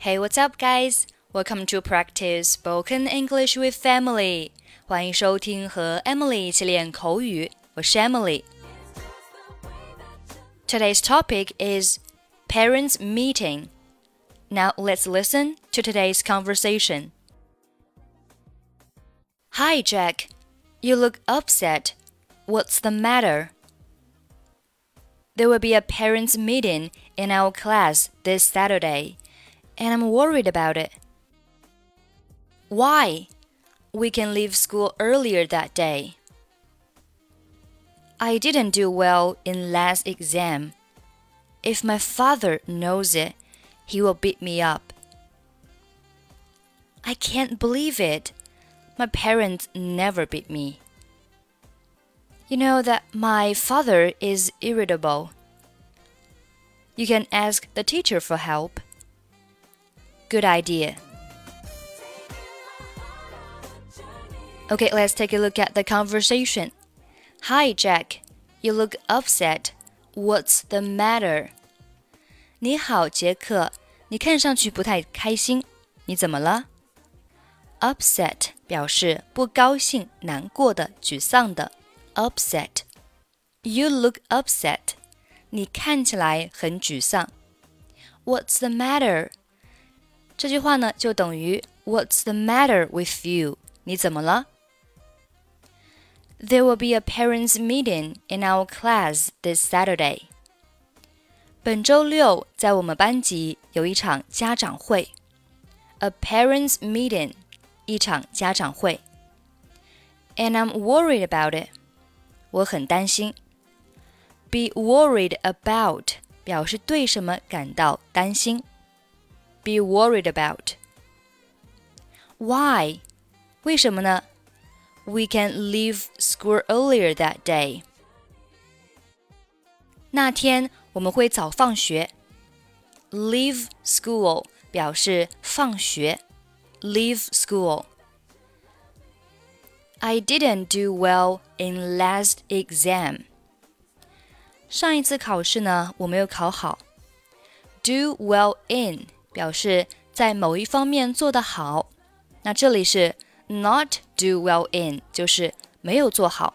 Hey, what's up, guys? Welcome to practice spoken English with Emily. 欢迎收听和 Emily 一起练口语。我是 Emily。Today's topic is parents meeting. Now let's listen to today's conversation. Hi, Jack. You look upset. What's the matter? There will be a parents' meeting in our class this Saturday and I'm worried about it. Why? We can leave school earlier that day. I didn't do well in last exam. If my father knows it, he will beat me up. I can't believe it. My parents never beat me. You know that my father is irritable. You can ask the teacher for help. Good idea. Okay, let's take a look at the conversation. Hi, Jack. You look upset. What's the matter? 你好，杰克。你看上去不太开心，你怎么了？Upset 表示不高兴、难过的、沮丧的。Upset. You look upset. 你看起来很沮丧。What's the matter? 这句话呢，就等于 What's the matter with you? 你怎么了？there will be a parents' meeting in our class this Saturday. 本周六在我们班级有一场家长会，a parents' meeting，一场家长会。And I'm worried about it. 我很担心。Be worried about 表示对什么感到担心。 Be worried about. Why? 为什么呢？we can leave school earlier that day. 那天我们会早放学。Leave school 表示放学。Leave school. I didn't do well in last exam. 上一次考试呢，我没有考好。Do well in 表示在某一方面做得好。那这里是 not do well in 就是没有做好。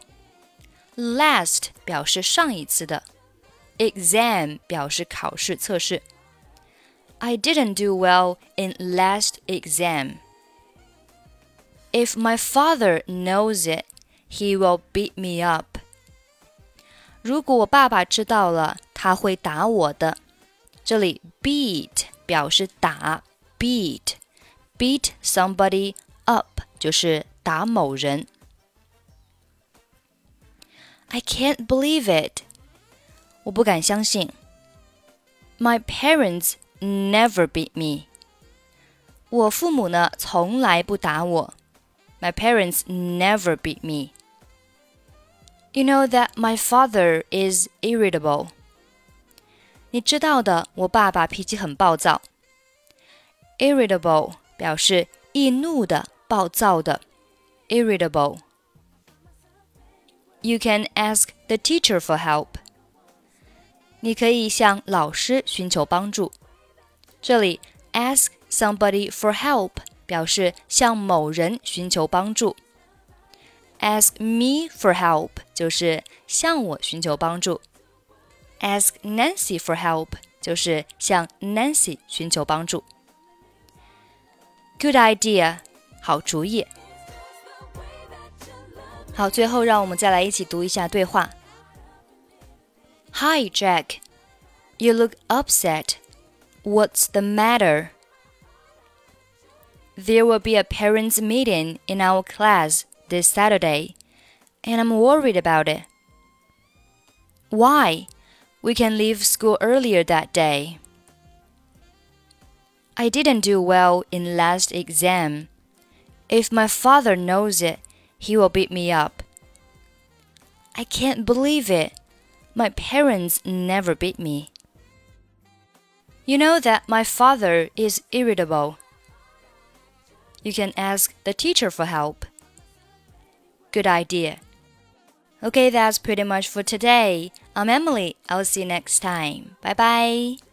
Last 表示上一次的，exam 表示考试测试。I didn't do well in last exam. If my father knows it, he will beat me up. 如果我爸爸知道了，他会打我的。这里 beat 表示打，beat beat somebody up 就是打某人。I can't believe it，我不敢相信。My parents never beat me，我父母呢从来不打我。My parents never beat me. You know that my father is irritable. 你知道的，我爸爸脾气很暴躁。Irritable 表示易怒的、暴躁的，irritable。You can ask the teacher for help。你可以向老师寻求帮助。这里 ask somebody for help 表示向某人寻求帮助。Ask me for help 就是向我寻求帮助。 Ask Nancy for help 就是向 Nancy 寻求帮助。Good idea，好主意。好，最后让我们再来一起读一下对话。Hi, Jack. You look upset. What's the matter? There will be a parents' meeting in our class this Saturday, and I'm worried about it. Why? We can leave school earlier that day. I didn't do well in last exam. If my father knows it, he will beat me up. I can't believe it. My parents never beat me. You know that my father is irritable. You can ask the teacher for help. Good idea. Okay, that's pretty much for today. I'm Emily. I'll see you next time. Bye bye.